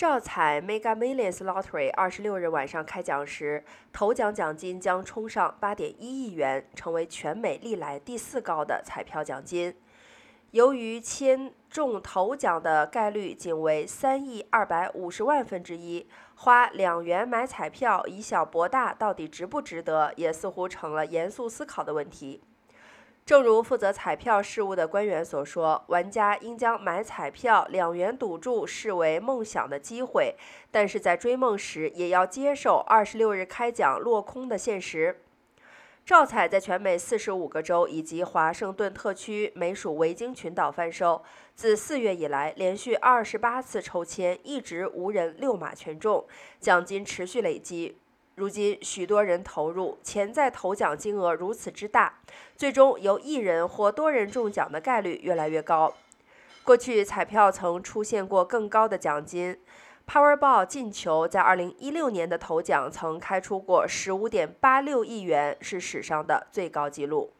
照彩 Mega Millions Lottery 二十六日晚上开奖时，头奖奖金将冲上八点一亿元，成为全美历来第四高的彩票奖金。由于签中头奖的概率仅为三亿二百五十万分之一，花两元买彩票以小博大，到底值不值得，也似乎成了严肃思考的问题。正如负责彩票事务的官员所说，玩家应将买彩票两元赌注视为梦想的机会，但是在追梦时也要接受二十六日开奖落空的现实。照彩在全美四十五个州以及华盛顿特区美属维京群岛贩售，自四月以来连续二十八次抽签，一直无人六马全中，奖金持续累积。如今，许多人投入，潜在头奖金额如此之大，最终由一人或多人中奖的概率越来越高。过去彩票曾出现过更高的奖金，Powerball 进球在2016年的头奖曾开出过15.86亿元，是史上的最高纪录。